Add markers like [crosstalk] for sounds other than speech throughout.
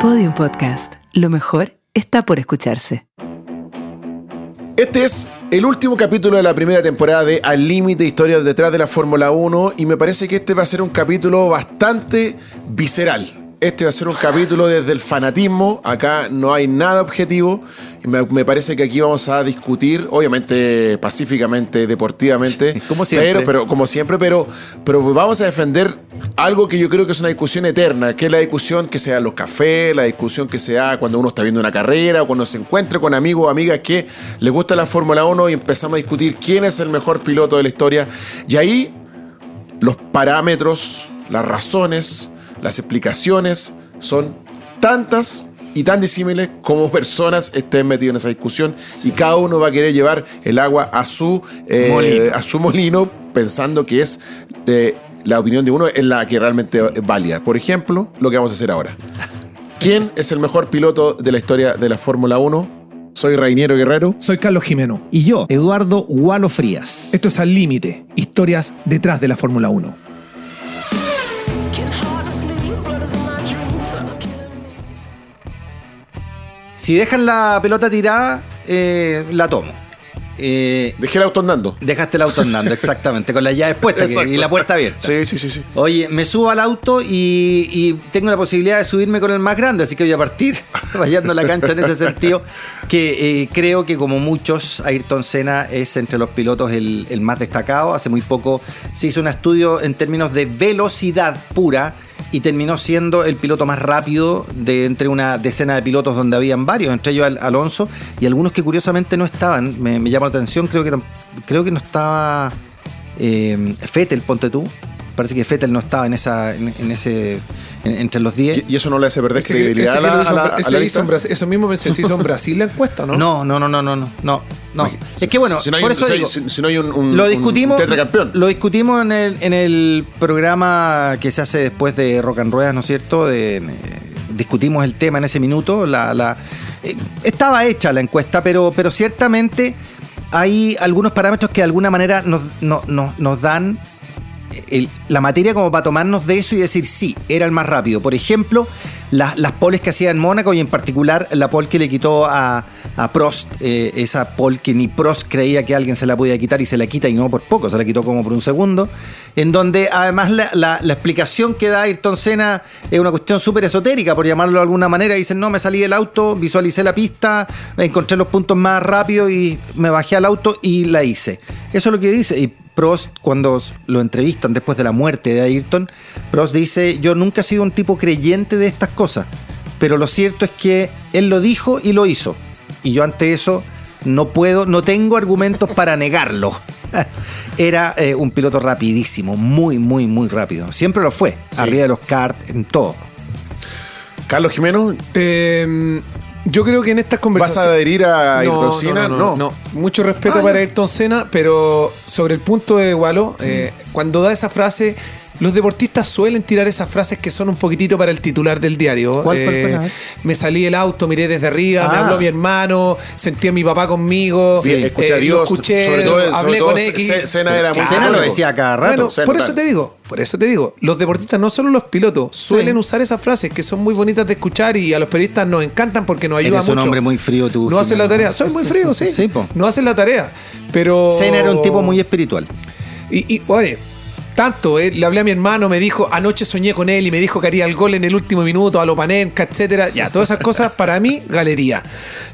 Podium Podcast. Lo mejor está por escucharse. Este es el último capítulo de la primera temporada de Al Límite Historias detrás de la Fórmula 1 y me parece que este va a ser un capítulo bastante visceral. Este va a ser un capítulo desde el fanatismo. Acá no hay nada objetivo. Y me, me parece que aquí vamos a discutir, obviamente pacíficamente, deportivamente. [laughs] Como siempre. Pero, pero, como siempre, pero, pero vamos a defender algo que yo creo que es una discusión eterna, que es la discusión que sea en los cafés, la discusión que sea cuando uno está viendo una carrera o cuando se encuentra con amigos o amigas que les gusta la Fórmula 1 y empezamos a discutir quién es el mejor piloto de la historia. Y ahí los parámetros, las razones, las explicaciones son tantas y tan disímiles como personas estén metidas en esa discusión y cada uno va a querer llevar el agua a su, eh, Molino. a su molino pensando que es eh, la opinión de uno es la que realmente es válida. Por ejemplo, lo que vamos a hacer ahora. ¿Quién es el mejor piloto de la historia de la Fórmula 1? Soy Rainiero Guerrero. Soy Carlos Jimeno. Y yo, Eduardo Gualo Frías. Esto es Al Límite, historias detrás de la Fórmula 1. Si dejan la pelota tirada, eh, la tomo. Eh, Dejé el auto andando. dejaste el auto andando, exactamente, con las llaves puestas que- y la puerta abierta. Sí, sí, sí, sí. Oye, me subo al auto y, y tengo la posibilidad de subirme con el más grande, así que voy a partir [laughs] rayando la cancha en ese sentido, que eh, creo que como muchos, Ayrton Senna es entre los pilotos el, el más destacado. Hace muy poco se hizo un estudio en términos de velocidad pura y terminó siendo el piloto más rápido de entre una decena de pilotos donde habían varios, entre ellos Al- Alonso y algunos que curiosamente no estaban. Me, llama la atención, creo que, creo que no estaba eh, Fettel, ponte tú. Parece que Fettel no estaba en esa en, en ese en- entre los 10. Y y eso no le hace perder Ese credibilidad a que la, hizo a en la- Bra- a ese la hizo lista. en Brasil- Eso mismo pensé, se hizo en [laughs] Brasil la encuesta, ¿no? No, no, no, no, no, no, no, no. Si- Es que bueno, si no hay por un- eso si- digo, si- si no hay un, un- lo un discutimos, lo discutimos en el, en el programa que se hace después de Rock and Ruedas, ¿no es cierto? De, eh, discutimos el tema en ese minuto. La, la- eh, estaba hecha la encuesta, pero, pero ciertamente hay algunos parámetros que de alguna manera nos, no- no- nos dan la materia como para tomarnos de eso y decir sí, era el más rápido. Por ejemplo, la- las poles que hacía en Mónaco y en particular la pole que le quitó a, a Prost, eh, esa pole que ni Prost creía que alguien se la podía quitar y se la quita y no por poco, se la quitó como por un segundo, en donde además la, la- la explicación que da Ayrton Senna es una cuestión súper esotérica, por llamarlo de alguna manera, dicen, no, me salí del auto, visualicé la pista, encontré los puntos más rápido y me bajé al auto y la hice. Eso es lo que dice. Y Prost, cuando lo entrevistan después de la muerte de Ayrton, Prost dice, yo nunca he sido un tipo creyente de estas cosas, pero lo cierto es que él lo dijo y lo hizo. Y yo ante eso no puedo, no tengo argumentos para negarlo. [laughs] Era eh, un piloto rapidísimo, muy, muy, muy rápido. Siempre lo fue, Sí. arriba de los karts, en todo. Carlos Jimeno, Eh, yo creo que en estas ¿vas conversaciones. a adherir a Ayrton Senna? no, no, no. Mucho respeto Ah, para. Ayrton Senna, pero sobre el punto de Walo, eh, cuando da esa frase, los deportistas suelen tirar esas frases que son un poquitito para el titular del diario. ¿Cuál, Eh, cuál? Me salí del auto, miré desde arriba, me Ah. habló mi hermano, sentí a mi papá conmigo, Sí, escuché a eh, Dios, lo escuché, sobre todo- sobre hablé todo con X. Senna era muy Senna lo decía cada rato. Bueno, Senna, por eso te digo, por eso te digo, los deportistas, no solo los pilotos, suelen Sí. usar esas frases que son muy bonitas de escuchar y a los periodistas nos encantan porque nos ayudan Eres un mucho. hombre muy frío tú, No hacen la tarea. Soy muy frío, sí. [laughs] Sí, po. No hacen la tarea. Pero. Senna era un tipo muy espiritual. Y, y, oye, tanto, eh, le hablé a mi hermano, me dijo, anoche soñé con él y me dijo que haría el gol en el último minuto, a lo Panenka, etcétera. Ya, todas esas cosas para mí, galería.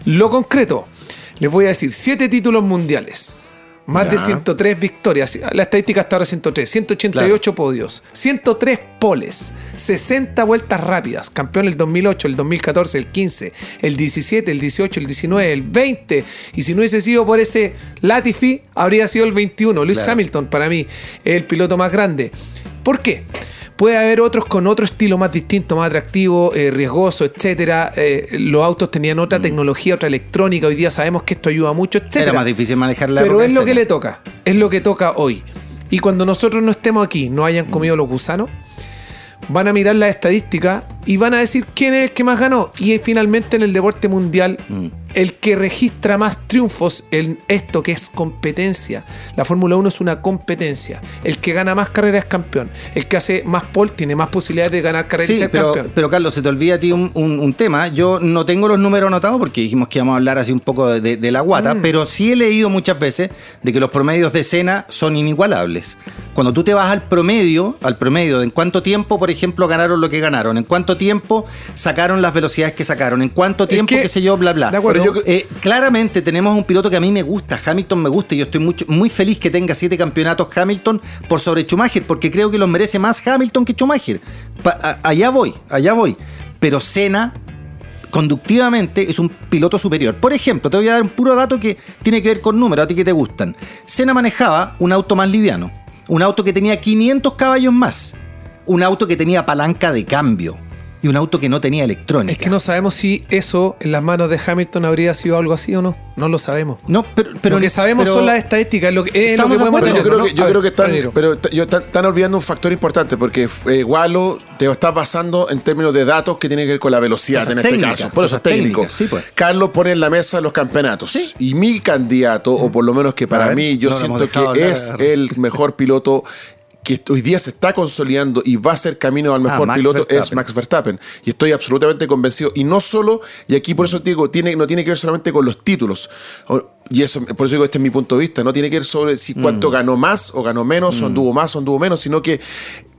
Lo concreto, les voy a decir, siete títulos mundiales. Más de Ya. 103 victorias. La estadística hasta ahora 103. 188 podios. 103 poles. 60 vueltas rápidas. Campeón el 2008, el 2014, el 15, el 17, el 18, el 19, el 20. Y si no hubiese sido por ese Latifi, habría sido el 21. Lewis Claro. Hamilton, para mí, es el piloto más grande. ¿Por qué? Puede haber otros con otro estilo más distinto, más atractivo, eh, riesgoso, etcétera. Eh, los autos tenían otra tecnología, otra electrónica. Hoy día sabemos que esto ayuda mucho, etcétera. Era más difícil manejar la Pero es lo que le toca. Es lo que toca hoy. Y cuando nosotros no estemos aquí, no hayan comido los gusanos, van a mirar las estadísticas y van a decir quién es el que más ganó. Y finalmente en el deporte mundial, el que registra más triunfos en esto que es competencia. La Fórmula 1 es una competencia. El que gana más carreras es campeón. El que hace más pole tiene más posibilidades de ganar carreras y Sí, ser pero, campeón. pero Carlos, se te olvida a ti un, un- un tema. Yo no tengo los números anotados porque dijimos que íbamos a hablar así un poco de, de la Mm. guata, pero sí he leído muchas veces de que los promedios de escena son inigualables. Cuando tú te vas al promedio, al promedio de en cuánto tiempo, por ejemplo, ganaron lo que ganaron, en cuánto tiempo sacaron las velocidades que sacaron, en cuánto tiempo, que- qué sé yo, bla, bla. De acuerdo. Yo- eh, claramente tenemos un piloto que a mí me gusta, Hamilton me gusta, y yo estoy mucho, muy feliz que tenga siete campeonatos Hamilton por sobre Schumacher, porque creo que los merece más Hamilton que Schumacher. Pa- a- allá voy, allá voy. Pero Senna, conductivamente, es un piloto superior. Por ejemplo, te voy a dar un puro dato que tiene que ver con números, a ti que te gustan. Senna manejaba un auto más liviano, un auto que tenía 500 caballos más, un auto que tenía palanca de cambio y un auto que no tenía electrónica. Es que no sabemos si eso en las manos de Hamilton habría sido algo así o no. No lo sabemos. No, pero, pero lo que sabemos pero- son las estadísticas, es lo que, es lo que de podemos yo tener, creo ¿no? que, yo creo ver, que están, pero yo- están, están olvidando un factor importante porque eh, Walo te estás basando en términos de datos que tienen que ver con la velocidad Cosas en este técnicas, caso. Por eso es técnico. técnicas, sí, pues. Carlos pone en la mesa los campeonatos. Sí. Y mi candidato, o por lo menos que para ver, mí, yo no siento que hablar. es el mejor piloto que hoy día se está consolidando y va a ser camino al mejor Ah, Max piloto es. Max Verstappen. Y estoy absolutamente convencido. Y no solo, y aquí por eso te digo, tiene, no tiene que ver solamente con los títulos. Y eso, por eso digo, este es mi punto de vista. No tiene que ver sobre si cuánto ganó más o ganó menos, o anduvo más o anduvo menos, sino que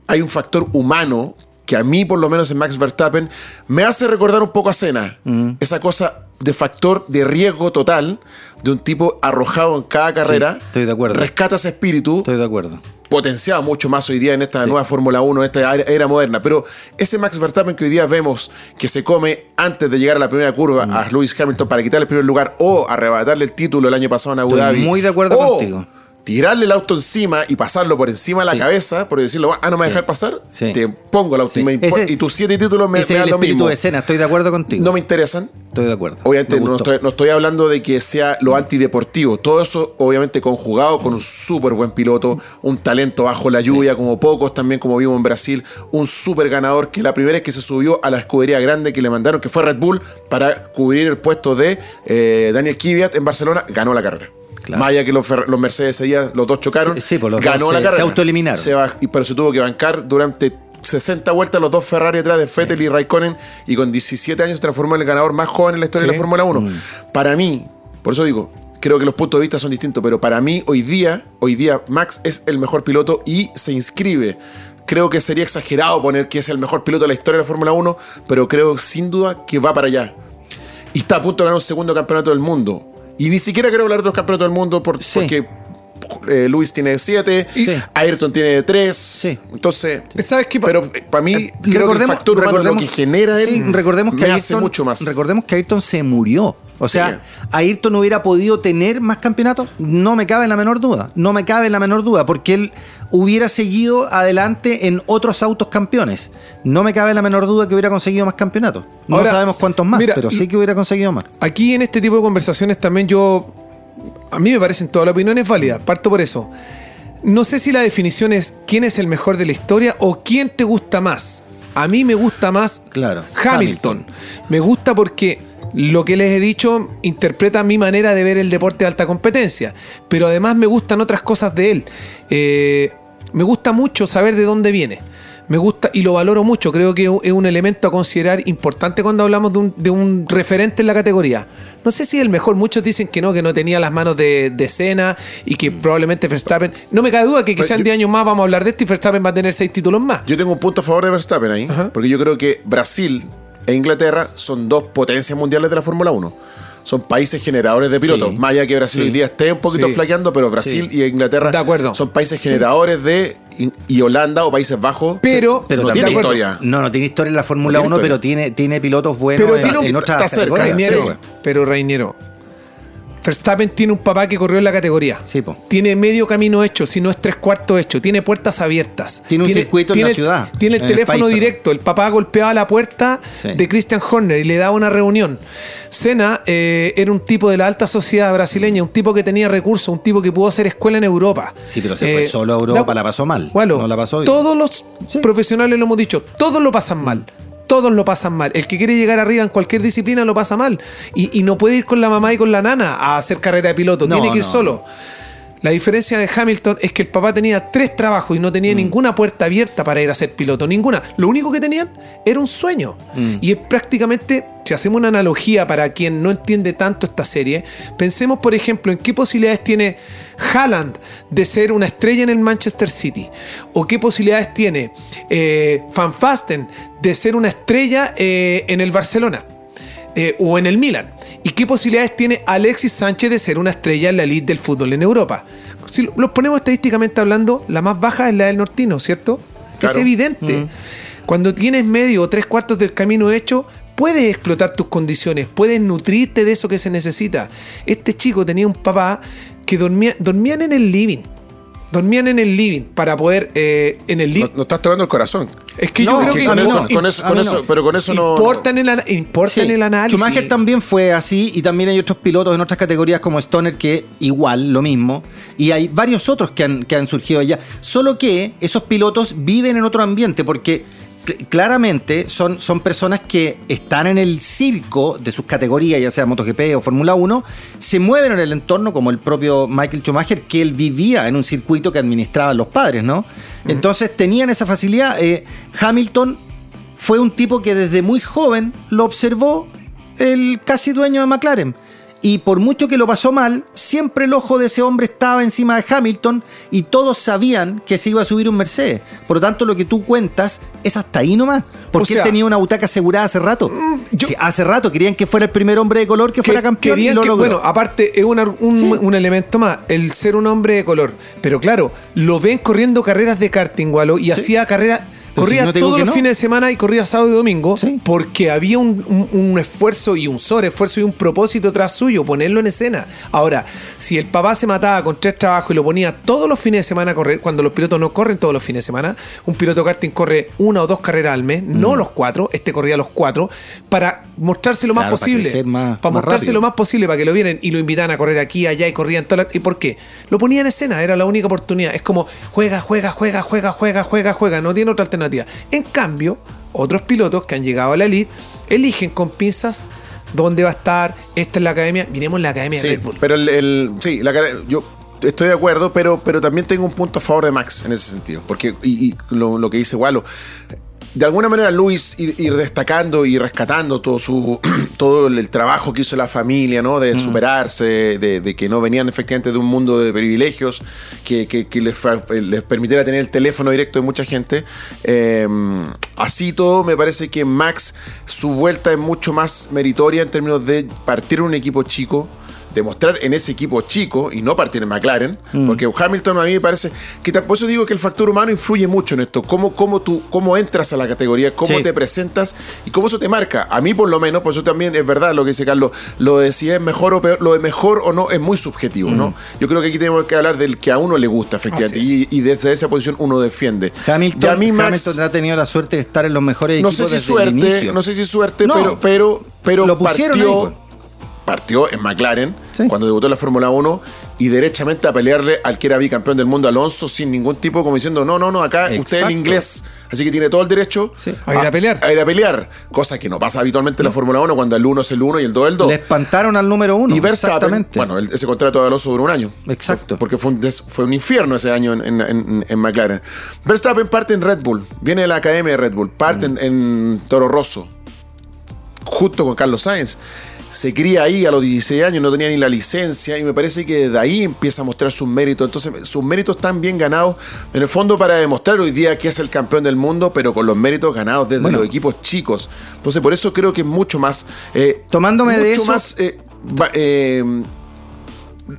hay un factor humano que a mí, por lo menos en Max Verstappen, me hace recordar un poco a Senna. Esa cosa de factor de riesgo total de un tipo arrojado en cada carrera. estoy de acuerdo. Rescata ese espíritu Estoy de acuerdo. Potenciado mucho más hoy día en esta nueva Fórmula 1, en esta era, moderna. Pero ese Max Verstappen que hoy día vemos que se come antes de llegar a la primera curva Mm. a Lewis Hamilton para quitarle el primer lugar o arrebatarle el título el año pasado en Abu Estoy Dhabi. muy de acuerdo o contigo. Tirarle el auto encima y pasarlo por encima de la Sí. cabeza, por decirlo, ah, no me dejar pasar, Sí. te pongo el auto Sí. y, me impo- Ese- y tus siete títulos me, Ese me es dan el lo mismo. de escena, estoy de acuerdo contigo. No me interesan. Estoy de acuerdo. Obviamente Me no estoy, no estoy hablando de que sea lo antideportivo. Todo eso, obviamente, conjugado con un súper buen piloto, un talento bajo la lluvia, como pocos también, como vimos en Brasil, un súper ganador que la primera vez que se subió a la escudería grande que le mandaron, que fue Red Bull, para cubrir el puesto de eh, Daniel Kvyat en Barcelona, ganó la carrera. Claro. Más allá que los, los Mercedes ese los dos chocaron, Sí, sí, pues los ganó dos la se- carrera. se autoeliminaron. Se pero se tuvo que bancar durante 60 vueltas los dos Ferrari atrás de Vettel y Raikkonen y con 17 años se transformó en el ganador más joven en la historia de la. Fórmula 1. Mm. Para mí, por eso digo, creo que los puntos de vista son distintos, pero para mí hoy día, hoy día Max es el mejor piloto y se inscribe. Creo que sería exagerado poner que es el mejor piloto de la historia de la Fórmula 1, pero creo sin duda que va para allá. Y está a punto de ganar un segundo campeonato del mundo. Y ni siquiera quiero hablar de los campeonatos del mundo por- Sí. porque eh, Luis tiene siete, Sí. Ayrton tiene tres. Sí. Entonces, ¿Sabes qué? pero eh, para mí, creo que el factor humano, lo que genera él, sí, recordemos que me Ayrton, hace mucho más. Recordemos que Ayrton se murió. O sea, Sí. Ayrton no hubiera podido tener más campeonatos. No me cabe la menor duda. No me cabe la menor duda. Porque él hubiera seguido adelante en otros autos campeones. No me cabe la menor duda que hubiera conseguido más campeonatos. No Ahora, sabemos cuántos más, mira, pero sí que hubiera conseguido más. Aquí en este tipo de conversaciones también yo. A mí me parecen todas las opiniones válidas, parto por eso. No sé si la definición es quién es el mejor de la historia o quién te gusta más. A mí me gusta más Claro, Hamilton. Me gusta porque lo que les he dicho interpreta mi manera de ver el deporte de alta competencia. Pero además me gustan otras cosas de él. Eh, me gusta mucho saber de dónde viene. Me gusta y lo valoro mucho. Creo que es un elemento a considerar importante cuando hablamos de un, de un referente en la categoría. No sé si es el mejor. Muchos dicen que no, que no tenía las manos de, de Senna y que probablemente Verstappen. No me cabe duda que quizás en yo- 10 años más vamos a hablar de esto y Verstappen va a tener seis títulos más. Yo tengo un punto a favor de Verstappen ahí, Ajá. porque yo creo que Brasil e Inglaterra son dos potencias mundiales de la Fórmula 1. Son países generadores de pilotos. Sí. Más allá que Brasil Sí. hoy día esté un poquito Sí. flaqueando, pero Brasil y Inglaterra De acuerdo. son países generadores de. Y Holanda o Países Bajos. Pero, Pero no tiene historia. No, no tiene historia en la Fórmula No tiene 1, pero tiene, tiene pilotos buenos Pero en, tiene un- en otras está cerca, pero Reiniero. Verstappen tiene un papá que corrió en la categoría. Sí, po. Tiene medio camino hecho, si no es tres cuartos hecho. Tiene puertas abiertas. Tiene un circuito en la ciudad, Tiene el teléfono país, directo. El papá golpeaba la puerta Sí. de Christian Horner y le daba una reunión. Senna eh, era un tipo de la alta sociedad brasileña, un tipo que tenía recursos, un tipo que pudo hacer escuela en Europa. Sí, pero se fue solo a Europa, la pasó mal. Bueno, No la pasó bien. todos los Sí. profesionales lo hemos dicho, todos lo pasan mal. Todos lo pasan mal. El que quiere llegar arriba en cualquier disciplina lo pasa mal. Y, y no puede ir con la mamá y con la nana a hacer carrera de piloto. No, Tiene que ir no, solo. La diferencia de Hamilton es que el papá tenía tres trabajos y no tenía ninguna puerta abierta para ir a ser piloto, ninguna. Lo único que tenían era un sueño. Y es prácticamente, si hacemos una analogía para quien no entiende tanto esta serie, pensemos por ejemplo en qué posibilidades tiene Haaland de ser una estrella en el Manchester City, o qué posibilidades tiene eh, Van Fasten de ser una estrella eh, en el Barcelona eh, o en el Milan. ¿Y qué posibilidades tiene Alexis Sánchez de ser una estrella en la elite del fútbol en Europa? Si lo- los ponemos estadísticamente hablando, la más baja es la del Nortino, ¿cierto? Claro. Es evidente. Cuando tienes medio o tres cuartos del camino hecho, puedes explotar tus condiciones, puedes nutrirte de eso que se necesita. Este chico tenía un papá que dormía, dormían en el living. Dormían en el living para poder. eh, en el living. No, no estás tocando el corazón. es que No, yo creo que que. con, no. con eso, A con eso- no. pero con eso no. importa, en el, importa Sí. en el análisis. Schumacher también fue así y también hay otros pilotos en otras categorías como Stoner que igual, lo mismo. Y hay varios otros que han, que han surgido allá. Solo que esos pilotos viven en otro ambiente porque claramente son, son personas que están en el circo de sus categorías, ya sea MotoGP o Fórmula 1, se mueven en el entorno como el propio Michael Schumacher, que él vivía en un circuito que administraban los padres, ¿no? Entonces tenían esa facilidad. Eh, Hamilton fue un tipo que desde muy joven lo observó el casi dueño de McLaren. Y por mucho que lo pasó mal, siempre el ojo de ese hombre estaba encima de Hamilton y todos sabían que se iba a subir un Mercedes. Por lo tanto, lo que tú cuentas es hasta ahí nomás. Porque sea, él tenía una butaca asegurada hace rato. yo- Sí, hace rato querían que fuera el primer hombre de color que, fuera campeón y lo que- logró. bueno, aparte es una- un, Sí. un elemento más, el ser un hombre de color. Pero claro, lo ven corriendo carreras de karting, Walo, y hacía carreras. Corría si no todos los no. fines de semana y corría sábado y domingo Sí. porque había un, un- un esfuerzo y un sobreesfuerzo y un propósito tras suyo, ponerlo en escena. Ahora, si el papá se mataba con tres trabajos y lo ponía todos los fines de semana a correr, cuando los pilotos no corren todos los fines de semana, un piloto karting corre una o dos carreras al mes, no Mm. los cuatro, este corría los cuatro, para mostrarse lo más Claro, para posible. crecer más- para más mostrarse rápido. lo más posible para que lo vieran y lo invitaran a correr aquí, allá y corrían todas las- ¿Y por qué? Lo ponía en escena, era la única oportunidad. Es como juega, juega, juega, juega, juega, juega, juega. No tiene otra alternativa. En cambio, otros pilotos que han llegado a la elite eligen con pinzas dónde va a estar. Esta es la academia. Miremos la academia de Sí, Red Bull. pero el, el- sí, la yo estoy de acuerdo, pero, pero también tengo un punto a favor de Max en ese sentido. Porque, y, y lo, lo que dice Walo, de alguna manera Luis ir, ir destacando y rescatando todo su [clears throat] todo el trabajo que hizo la familia, ¿no? De superarse, de, de que no venían efectivamente de un mundo de privilegios, que, que- que les, les permitiera tener el teléfono directo de mucha gente. Eh, así todo, me parece que Max, su vuelta es mucho más meritoria en términos de partir un equipo chico demostrar en ese equipo chico y no partir en McLaren, porque Hamilton a mí me parece que por eso digo que el factor humano influye mucho en esto, cómo, cómo tú cómo entras a la categoría, cómo Sí. te presentas y cómo eso te marca. A mí por lo menos, por eso también es verdad lo que dice Carlos, lo de si es mejor o peor, lo de mejor o no es muy subjetivo, ¿no? Yo creo que aquí tenemos que hablar del que a uno le gusta, efectivamente, y, y desde esa posición uno defiende. Hamilton, Y a mí Max, Hamilton ha tenido la suerte de estar en los mejores no equipos sé si desde el suerte, inicio. no sé si suerte, No. pero, pero, pero Lo pusieron partió, ahí, pues. Partió en McLaren Sí. cuando debutó en la Fórmula 1 y derechamente a pelearle al que era bicampeón del mundo Alonso sin ningún tipo como diciendo no, no, no, acá usted es Exacto. el inglés, así que tiene todo el derecho Sí. A ir a pelear. A ir a pelear, cosa que no pasa habitualmente en la Fórmula 1 cuando el 1 es el 1 y el 2 es el 2. Le espantaron al número uno. Y Verstappen, exactamente. bueno, el- ese contrato de Alonso duró un año. Exacto. Porque fue un, des- fue un infierno ese año en, en- en- en McLaren. Verstappen parte en Red Bull, viene de la academia de Red Bull, parte en, en Toro Rosso, junto con Carlos Sainz. Se cría ahí a los 16 años, no tenía ni la licencia y me parece que de ahí empieza a mostrar sus méritos. Entonces, sus méritos están bien ganados, en el fondo para demostrar hoy día que es el campeón del mundo, pero con los méritos ganados desde Bueno. los equipos chicos. Entonces, por eso creo que es mucho más... eh, Tomándome de eso- más eh, va- eh,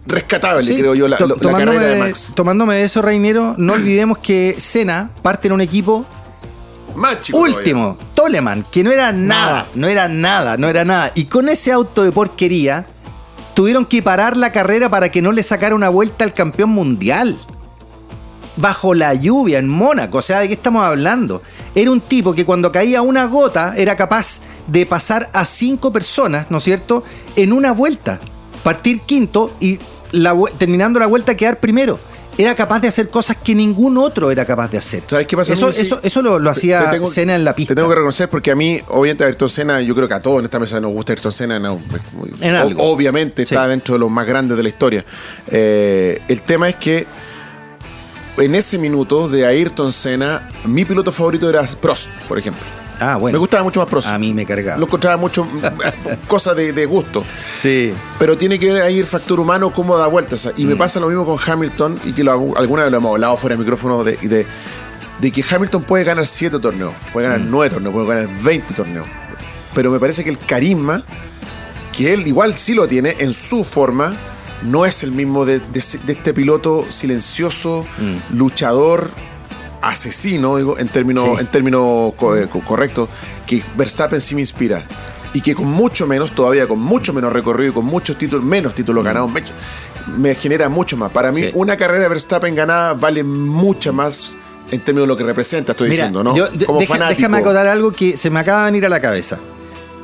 rescatable, Sí, creo yo, la, la carrera de Max. tomándome de eso, Reinero, no [clears throat] olvidemos que Senna parte en un equipo Más chico último, Toleman, que no era nada, Nada. no era nada, no era nada. Y con ese auto de porquería, tuvieron que parar la carrera para que no le sacara una vuelta al campeón mundial. Bajo la lluvia en Mónaco, o sea, ¿de qué estamos hablando? Era un tipo que cuando caía una gota era capaz de pasar a cinco personas, ¿no es cierto?, en una vuelta. Partir quinto y la terminando la vuelta quedar primero. Era capaz de hacer cosas que ningún otro era capaz de hacer. ¿Sabes qué pasa, Eso, eso, eso lo, hacía te tengo- Senna en la pista. Te tengo que reconocer porque a mí, obviamente, Ayrton Senna, yo creo que a todos en esta mesa nos gusta Ayrton Senna. no, En algo. obviamente Sí. está dentro de los más grandes de la historia. Eh, el tema es que en ese minuto de Ayrton Senna, mi piloto favorito era Prost, por ejemplo. Ah, bueno. Me gustaba mucho más Prost. A mí me cargaba. Lo encontraba mucho [laughs] cosas de, de gusto. Sí. Pero tiene que ver ahí el factor humano, cómo da vueltas. Y me Mm. pasa lo mismo con Hamilton, y que lo, alguna vez lo hemos hablado fuera de micrófono, de, de, de que Hamilton puede ganar 7 torneos, puede Mm. ganar 9 torneos, puede ganar 20 torneos. Pero me parece que el carisma, que él igual sí lo tiene en su forma, no es el mismo de, de ese- de este piloto silencioso, Mm. luchador, asesino, digo, en términos, Sí. en términos co- eh, co- correctos, que Verstappen sí me inspira. Y que con mucho menos, todavía con mucho menos recorrido y con muchos títulos, menos títulos ganados, me, me genera mucho más. Para mí, Mm. Sí. una carrera de Verstappen ganada vale mucho más en términos de lo que representa, estoy Mira, diciendo, ¿no? yo- Como deja- fanático. déjame acotar algo que se me acaba de venir a la cabeza.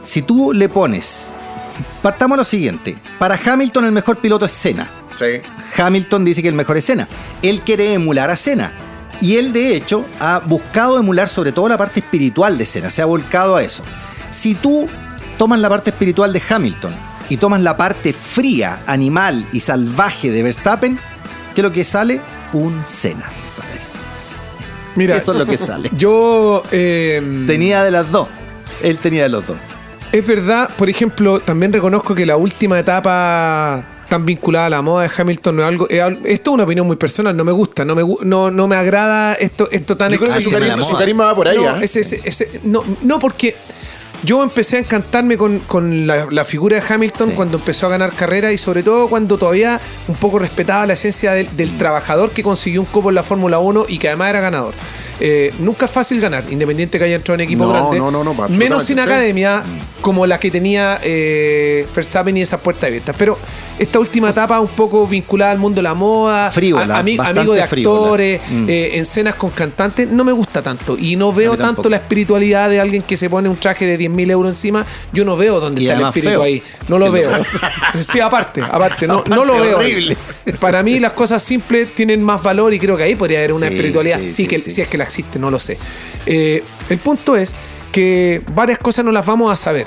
Si tú le pones. Partamos lo siguiente. Para Hamilton, el mejor piloto es Senna. Sí. Hamilton dice que el mejor es Senna. Él quiere emular a Senna. Y él, de hecho, ha buscado emular sobre todo la parte espiritual de Senna. Se ha volcado a eso. Si tú tomas la parte espiritual de Hamilton y tomas la parte fría, animal y salvaje de Verstappen, ¿qué es lo que sale? Un Senna. compadre. Mira, Eso es lo que sale. [laughs] yo. eh, Tenía de las dos. Él tenía de los dos. Es verdad, por ejemplo, también reconozco que la última etapa tan vinculada a la moda de Hamilton no es algo. es al- esto es una opinión muy personal, no me gusta, no me, no, no me agrada esto, esto tan Yo creo que Así su carisma, moda. su carisma va por ahí. no, ¿ah? ese- ese- ese- no, no, porque yo empecé a encantarme con, con la, la figura de Hamilton Sí. cuando empezó a ganar carreras y sobre todo cuando todavía un poco respetaba la esencia del, Mm. del trabajador que consiguió un copo en la Fórmula 1 y que además era ganador. Eh, nunca es fácil ganar, independiente que haya entrado en equipo No, grande. no, no, no, absolutamente, menos sin academia como la que tenía eh, Verstappen y esas puertas abiertas. Pero esta última etapa un poco vinculada al mundo de la moda, Frívola, ami- amigo de actores, Mm. eh, en escenas con cantantes, no me gusta tanto. Y no veo tanto tampoco. la espiritualidad de alguien que se pone un traje de 10.000 euros encima. Yo no veo dónde Y está el espíritu feo. ahí. No lo veo. [laughs] sí, aparte, aparte, no, no lo veo. horrible. Para mí las cosas simples tienen más valor y creo que ahí podría haber una Sí, espiritualidad. sí, Sí, sí, que, sí. Si es que la existe, no lo sé. Eh, el punto es que varias cosas no las vamos a saber.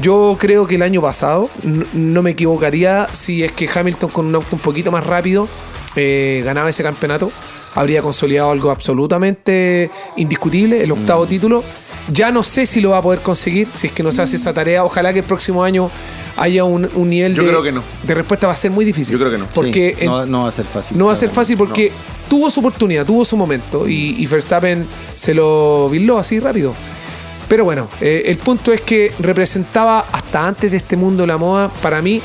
Yo creo que el año pasado, no me equivocaría si es que Hamilton con un auto un poquito más rápido eh, ganaba ese campeonato. Habría consolidado algo absolutamente indiscutible, el Mm. octavo título. Ya no sé si lo va a poder conseguir, si es que no se hace esa tarea. Ojalá que el próximo año haya un, un nivel Yo de, creo que no. de respuesta. Va a ser muy difícil. Yo creo que no. Porque Sí, en- no, no va a ser fácil. no va a ser fácil porque tuvo su oportunidad, tuvo su momento y, y Verstappen se lo virló así rápido. Pero bueno, eh, el punto es que representaba hasta antes de este mundo de la moda, para mí,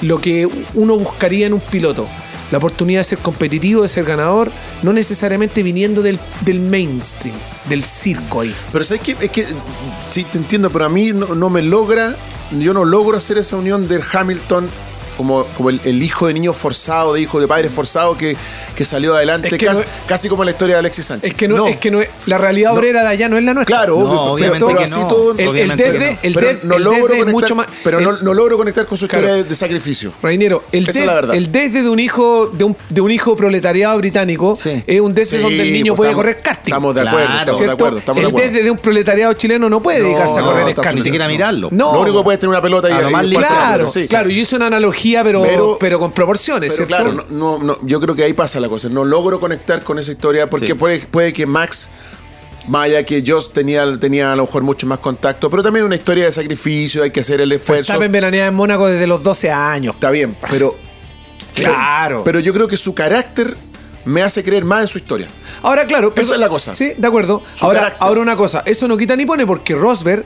lo que uno buscaría en un piloto. La oportunidad de ser competitivo, de ser ganador, no necesariamente viniendo del, del mainstream, del circo ahí. Pero ¿sabes qué? Es que sí te entiendo, pero a mí no, no me logra, yo no logro hacer esa unión del Hamilton como, como el, el hijo de niño forzado, de hijo de padre forzado que, que salió adelante, Es que casi, no- casi como la historia de Alexis Sánchez. Es que no, es que no es, la realidad No. obrera de allá no es la nuestra. Claro, No, obvio, obviamente pero que así no. todo. El, el desde, no. el pero desde- no el logro desde es conectar, mucho más. pero el- no, no logro conectar con su historia Claro. de, de sacrificio. Reinero, el, Esa des- es la verdad. el desde de un hijo de un, de un hijo proletariado británico Sí. es un desde Sí, donde el niño pues, puede estamos- correr karting. Estamos de acuerdo, Claro. estamos de acuerdo. Estamos de el acuerdo. desde de un proletariado chileno no puede dedicarse a correr karting. Ni siquiera mirarlo. No. Lo único que puede es tener una pelota y, y- y-. Claro, claro, yo hice una analogía, pero, Pero- pero, con proporciones, Pero ¿cierto? claro, no, no, no, yo creo que ahí pasa la cosa. No logro conectar con esa historia porque Sí. puede, puede que Max, más allá que Joss tenía, tenía a lo mejor mucho más contacto, pero también una historia de sacrificio, hay que hacer el esfuerzo. Verstappen veranea en Mónaco desde los 12 años. Está bien, pero. [laughs] Claro. Pero yo creo que su carácter me hace creer más en su historia. Ahora, claro. Esa es la cosa. Sí, de acuerdo. Su Ahora, carácter. ahora una cosa. Eso no quita ni pone porque Rosberg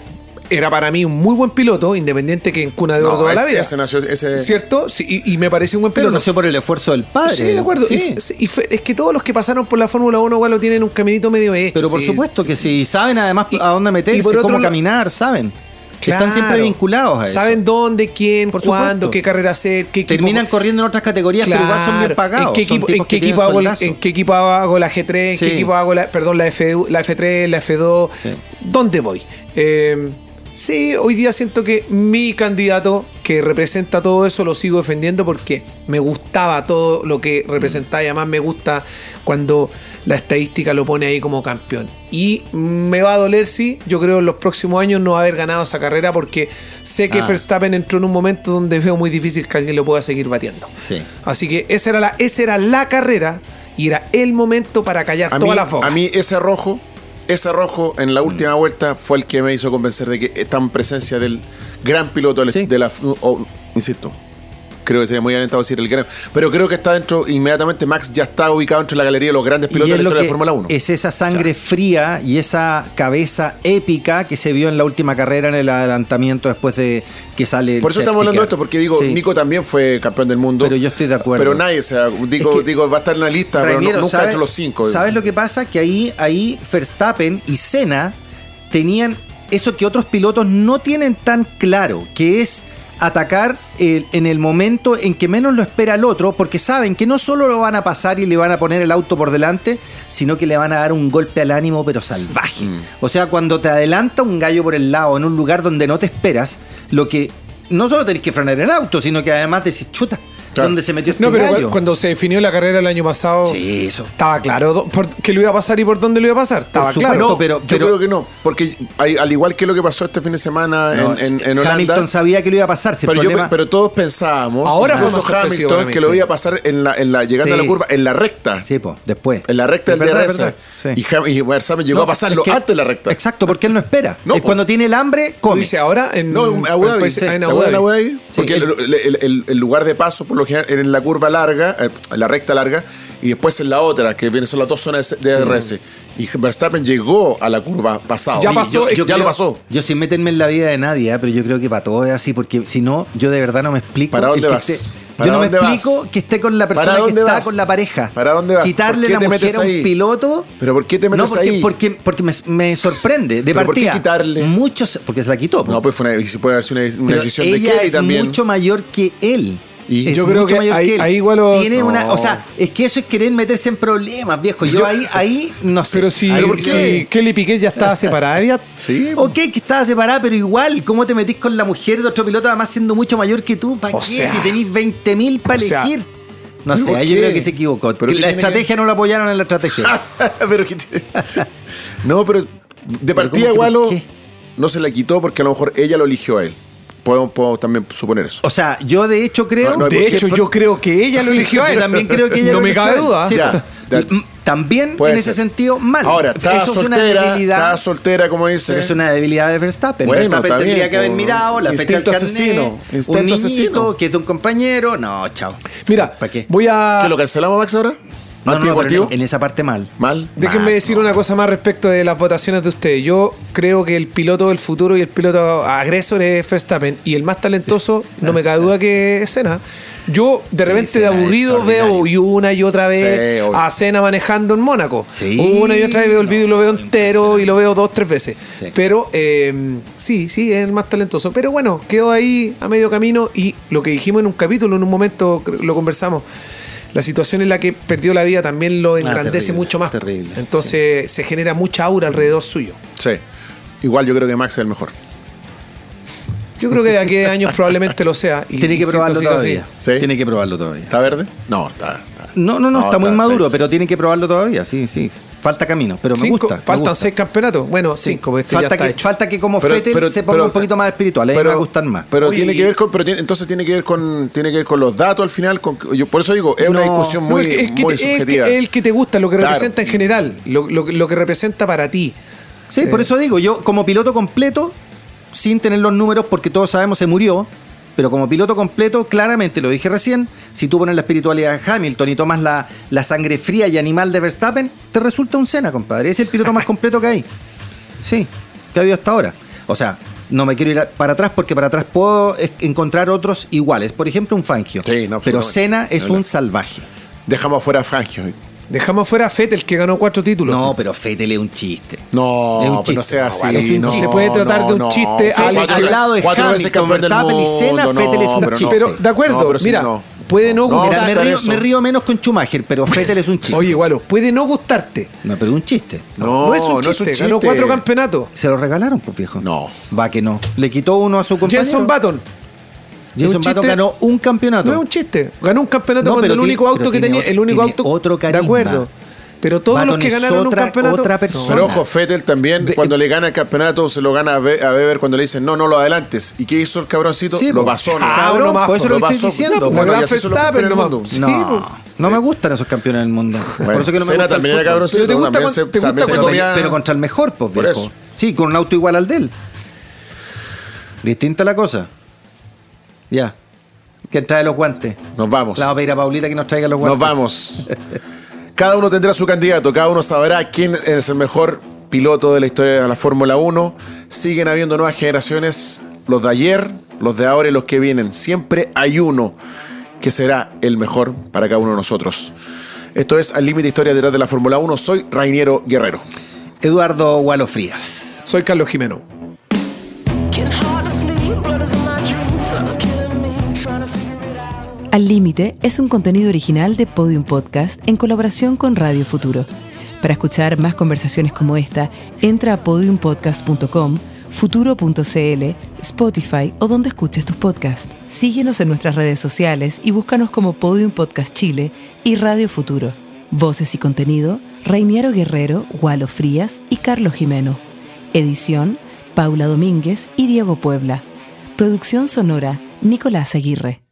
era para mí un muy buen piloto, independiente que en cuna de oro No, toda la vida. ese nació- ese- ¿Cierto? Sí, y, y me parece un buen Pero piloto. nació por el esfuerzo del padre. Sí, de acuerdo. Sí. Y f- sí, y fe- es que todos los que pasaron por la Fórmula 1 igual lo tienen un caminito medio hecho. Pero por sí. supuesto que sí. Saben además Y- a dónde meterse, y por otro cómo lado- caminar, saben. Están siempre Claro. vinculados a eso. Saben dónde, quién, Por cuándo, supuesto. qué carrera hacer, qué equipo. Terminan corriendo en otras categorías, pero igual son bien Claro. pagados. ¿En qué equipo, tipos en que qué tienen equipo hago, en qué equipo hago la G3? ¿En Sí. qué equipo hago la, perdón, la, F, la F3, la F2? Sí. ¿Dónde voy? Eh, sí, hoy día siento que mi candidato que representa todo eso, lo sigo defendiendo porque me gustaba todo lo que representaba y además me gusta cuando la estadística lo pone ahí como campeón. Y me va a doler, sí, yo creo en los próximos años no haber ganado esa carrera porque sé que Ah. Verstappen entró en un momento donde veo muy difícil que alguien lo pueda seguir batiendo. Sí. Así que esa era la, esa era la carrera y era el momento para callar A mí, todas las bocas. a mí ese rojo, ese rojo en la última vuelta fue el que me hizo convencer de que está en presencia del gran piloto Sí. de la... o, insisto, creo que sería muy alentado decir el gran... Pero creo que está dentro, inmediatamente Max ya está ubicado entre la galería de los grandes pilotos de la historia de Fórmula 1. Es esa sangre fría y esa cabeza épica que se vio en la última carrera en el adelantamiento después de que sale el Por eso estamos hablando de esto, porque digo, Sí. Nico también fue campeón del mundo. Pero yo estoy de acuerdo. Pero nadie, o sea, digo, Es que- digo va a estar en la lista, pero no- nunca ¿sabes- entre los cinco. ¿Sabes lo que pasa? Que ahí, ahí Verstappen y Senna tenían eso que otros pilotos no tienen tan claro, que es atacar el- en el momento en que menos lo espera el otro, porque saben que no solo lo van a pasar y le van a poner el auto por delante, sino que le van a dar un golpe al ánimo, pero salvaje. Mm. O sea, cuando te adelanta un gallo por el lado en un lugar donde no te esperas, lo que no solo tenés que frenar el auto, sino que además decís, chuta, Claro. ¿dónde se metió este no, pero gallo? cu- cuando se definió la carrera el año pasado, Sí, eso. estaba claro do- por qué lo iba a pasar y por dónde lo iba a pasar. Estaba supuesto, claro. No, pero- yo pero- creo que no, porque hay- al igual que lo que pasó este fin de semana No, en, en- en Holanda, Hamilton sabía que lo iba a pasar. si el pero, yo- pero todos pensábamos, Ahora fue Hamilton, mí, que lo sí. iba a pasar en la, en la llegando a la Sí. curva, en la recta. Sí, po, después. En la recta Es del DRS. es sí. Y, Ham- y Verstappen llegó No, a pasarlo es que- antes de la recta. Exacto, porque él no espera. No, po. cuando tiene el hambre, come. dices ahora en, Abu Dhabi. en ¿Te Abu Dhabi. Porque el- el, el- el- el lugar de paso, por lo general, era en la curva larga, eh, en la recta larga, y después en la otra, que vienen son las dos zonas de DRS. Y Verstappen llegó a la curva pasado. Ya pasó, yo- yo ya lo pasó. Yo sin meterme en la vida de nadie, ¿eh? pero yo creo que para todo es así, porque si no, yo de verdad no me explico. ¿Para dónde vas? esté- ¿Para yo no me vas? explico que esté con la ¿Para persona que está vas? con la pareja. ¿Para dónde vas? Quitarle ¿Por qué la mujer a un ahí? piloto. ¿Pero por qué te metes no, porque, ahí? Porque, porque me, me sorprende. De ¿Pero por qué partida. quitarle? Muchos. Porque se la quitó. No, pues fue una, puede haber sido una, una decisión de Kelly es también. mucho mayor que él. Y Es yo creo que mayor ahí- él. ahí igual lo- Tiene una, o sea, es que eso es querer meterse en problemas, viejo. Yo, Yo- ahí, ahí no sé. Pero si, ¿por qué? si Kelly Piquet ya estaba separada, había- [laughs] Sí. Ok, que estaba separada, pero igual, ¿cómo te metís con la mujer de otro piloto, además siendo mucho mayor que tú? ¿Para O qué? sea- si tenéis 20.000 para sea- elegir. No ¿Pero sé, ahí yo creo que se equivocó. ¿Pero Que la estrategia no la apoyaron en la estrategia. [laughs] pero que te- [laughs] No, pero de partida ¿cómo que igual por lo- qué? no se la quitó porque a lo mejor ella lo eligió a él. Podemos, podemos también suponer eso. O sea, yo de hecho creo. No, no, de hecho, yo creo que ella lo eligió a él. también creo que ella No lo me eligió cabe a él. duda. Sí. Ya, ya. M- También Puede en ese ser. sentido, mal. Ahora, estaba Eso es una soltera, debilidad. estaba soltera, como dice. Pero es una debilidad de Verstappen. Bueno, Verstappen está tendría que haber po. mirado la fecha del Instinto carnet, asesino, un instinto niñito asesino. que es de un compañero. No, chao. Mira, ¿Para qué? voy a. ¿Qué lo cancelamos, Max, ahora? No, no, no, pero ¿Antideportivo? en, en esa parte mal. Mal. Déjenme Mal, decir no. una cosa más respecto de las votaciones de ustedes. Yo creo que el piloto del futuro y el piloto agresor es Verstappen y el más talentoso, no me cabe duda que es Senna. Yo de Sí, repente de Senna aburrido veo y una y otra vez Sí, a Senna manejando en Mónaco. Sí. Una y otra vez veo el vídeo y lo veo entero y lo veo dos, tres veces. Sí. Pero eh, sí, sí, es el más talentoso. Pero bueno, quedó ahí a medio camino y lo que dijimos en un capítulo, en un momento creo- lo conversamos. La situación en la que perdió la vida también lo engrandece Ah, terrible, mucho más. terrible, Entonces se genera mucha aura alrededor suyo. Sí. Igual yo creo que Max es el mejor. Yo creo que de aquí a años probablemente lo sea. Y, Tiene que probarlo todavía. ¿Sí? Tiene que probarlo todavía. ¿Está verde? No, está. No, no, no, está muy maduro, sí, pero tiene que probarlo todavía. Sí, sí. Falta camino, pero me gusta. me faltan gusta. seis campeonatos. Bueno, Sí. cinco, este falta, ya está que, hecho. falta que como Pero- Fettel pero- se ponga pero- un poquito más espiritual. A mí me va a gustar más. Pero tiene que ver con, pero tiene- entonces tiene que ver con, tiene que ver con los datos al final. Con, yo, por eso digo, es una discusión No, muy, es que- es que muy es que- subjetiva. es el que te gusta, lo que Claro. representa en general, lo, lo- lo que representa para ti. Sí, por Eh. eso digo, yo como piloto completo, sin tener los números, porque todos sabemos se murió, pero como piloto completo, claramente, lo dije recién, si tú pones la espiritualidad de Hamilton y tomas la, la sangre fría y animal de Verstappen, te resulta un Senna, compadre. Es el piloto más completo que hay. Sí, que ha habido hasta ahora. O sea, no me quiero ir para atrás porque para atrás puedo encontrar otros iguales. Por ejemplo, un Fangio. Sí, no, pero. Senna es un salvaje. Dejamos afuera a Fangio. Dejamos fuera a Fettel, que ganó cuatro títulos. No, pero Fettel es un chiste. No, Es un pero chiste. no sea No, así. es un no, chiste. Se puede tratar de un no, chiste Fettel al- cuatro- al lado de cuatro veces Hamilton, campeón del Verstappen y Senna, Fettel es un pero chiste. Pero, de acuerdo, No, pero sí, mira, no. puede no, No, gustar- Mira, me, río, eso. me río menos con Schumacher, pero Fettel es un chiste. Oye, igual, puede no gustarte. No, pero es un chiste. No, No, es un chiste, ganó cuatro campeonatos. Se lo regalaron, pues viejo. No. Va que no. Le quitó uno a su compañero. Jenson Button. Jason un chiste. Button ganó un campeonato. No es un chiste. Ganó un campeonato No, cuando el único auto que tenía, ot- el único auto. otro de acuerdo. Pero todos los que ganaron otra- un campeonato. otra persona. Pero ojo, Fettel también, cuando le gana el campeonato, se lo gana a, Be- a Weber cuando le dicen, no, no lo adelantes. ¿Y qué hizo el cabroncito? Sí, lo pasó. ¿no? Cabrón, por eso lo estoy pasó. diciendo. Bueno, Verstappen No, me gustan esos campeones del mundo. Bueno, por eso que no me gusta también era cabroncito, Pero te gusta te gusta comía- Pero contra el mejor, pues, Por viejo. eso. Sí, con un auto igual al de él. Distinta la cosa. Ya. Que trae los guantes. Nos vamos. La vamos a pedir a Paulita que nos traiga los guantes. Nos vamos. Cada uno tendrá su candidato, cada uno sabrá quién es el mejor piloto de la historia de la Fórmula 1. Siguen habiendo nuevas generaciones, los de ayer, los de ahora y los que vienen. Siempre hay uno que será el mejor para cada uno de nosotros. Esto es Al Límite Historia detrás de la Fórmula 1. Soy Rainiero Guerrero. Eduardo Gualo Frías. Soy Carlos Jimeno. Al Límite es un contenido original de Podium Podcast en colaboración con Radio Futuro. Para escuchar más conversaciones como esta, entra a podiumpodcast.com, futuro.cl, Spotify o donde escuches tus podcasts. Síguenos en nuestras redes sociales y búscanos como Podium Podcast Chile y Radio Futuro. Voces y contenido, Reiniero Guerrero, Gualo Frías y Carlos Jimeno. Edición, Paula Domínguez y Diego Puebla. Producción sonora, Nicolás Aguirre.